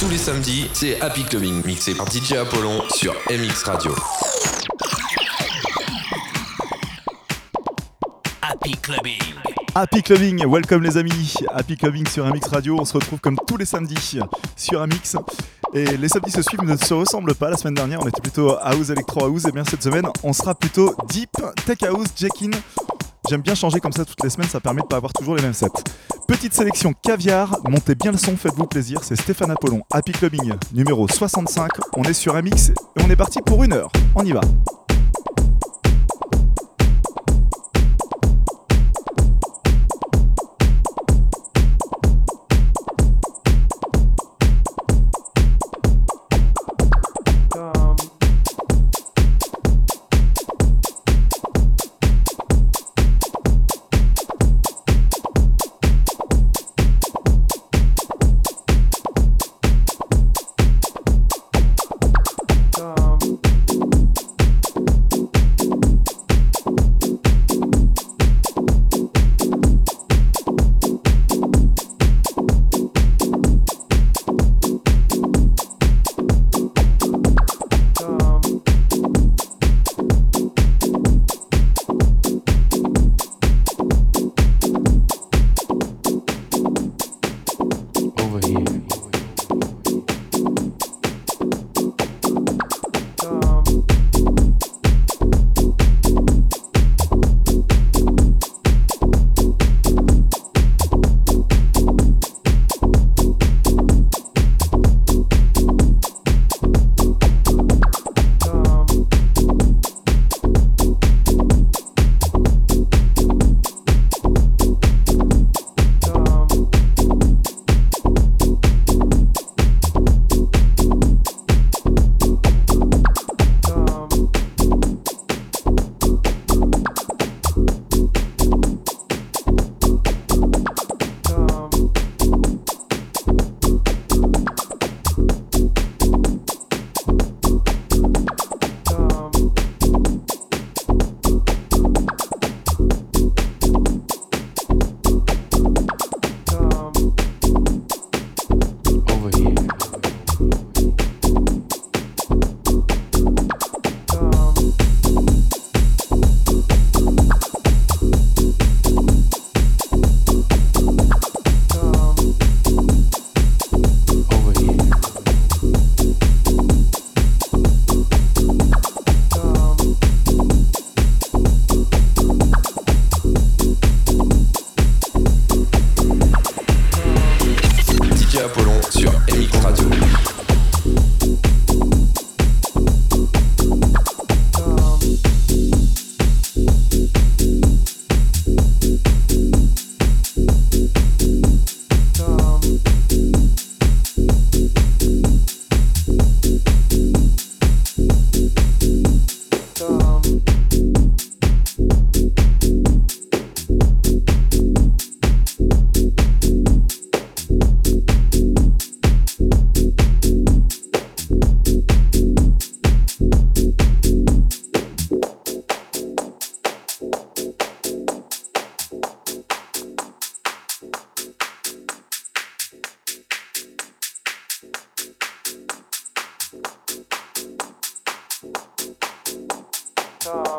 Tous les samedis, c'est Happy Clubbing, mixé par DJ Apollon sur MX Radio. Happy Clubbing. Happy Clubbing, welcome les amis. Happy Clubbing sur MX Radio. On se retrouve comme tous les samedis sur MX. Et les samedis se suivent, ne se ressemblent pas. La semaine dernière, on était plutôt house, electro house. Et bien cette semaine, on sera plutôt deep, tech house, jack-in. J'aime bien changer comme ça toutes les semaines, ça permet de pas avoir toujours les mêmes sets. Petite sélection caviar, montez bien le son, faites-vous plaisir. C'est Stéphane Apollon, Happy Clubbing numéro 65. On est sur MX et on est parti pour une heure. On y va. America.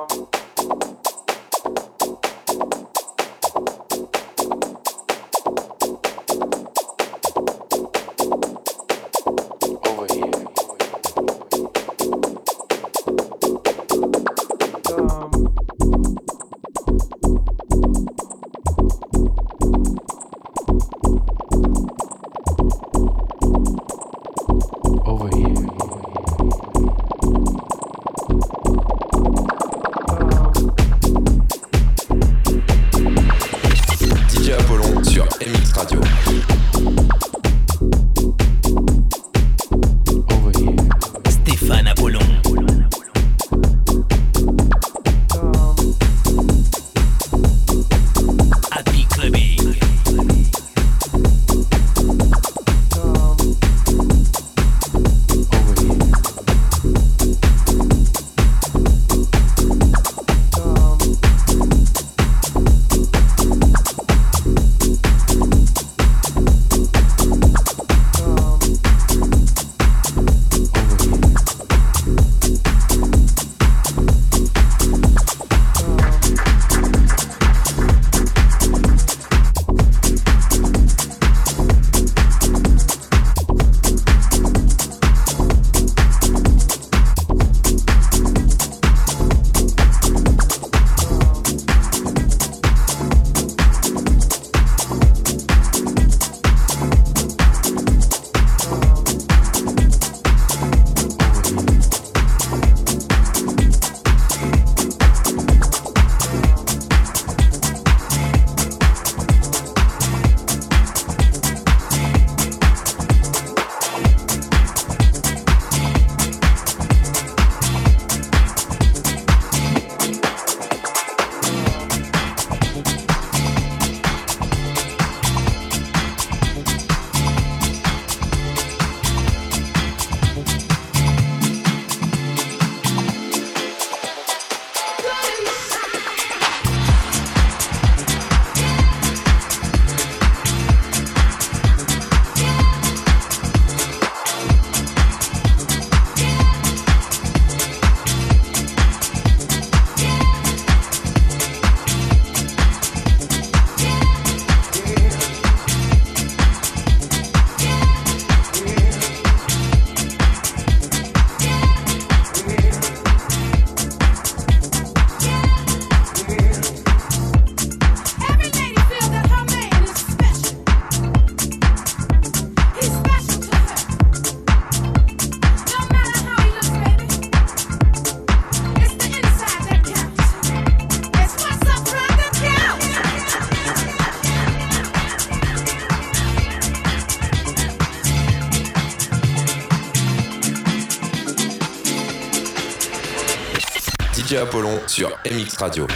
Sur MX Radio.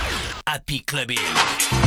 Happy Clubbing.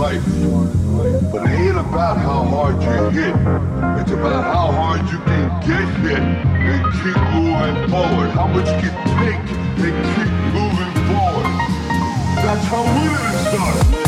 life. But it ain't about how hard you hit. It's about how hard you can get hit and keep moving forward. How much you can take and keep moving forward. That's how winning starts.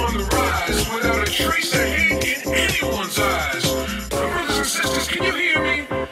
on the rise without a trace of hate in anyone's eyes. Brothers and sisters, can you hear me?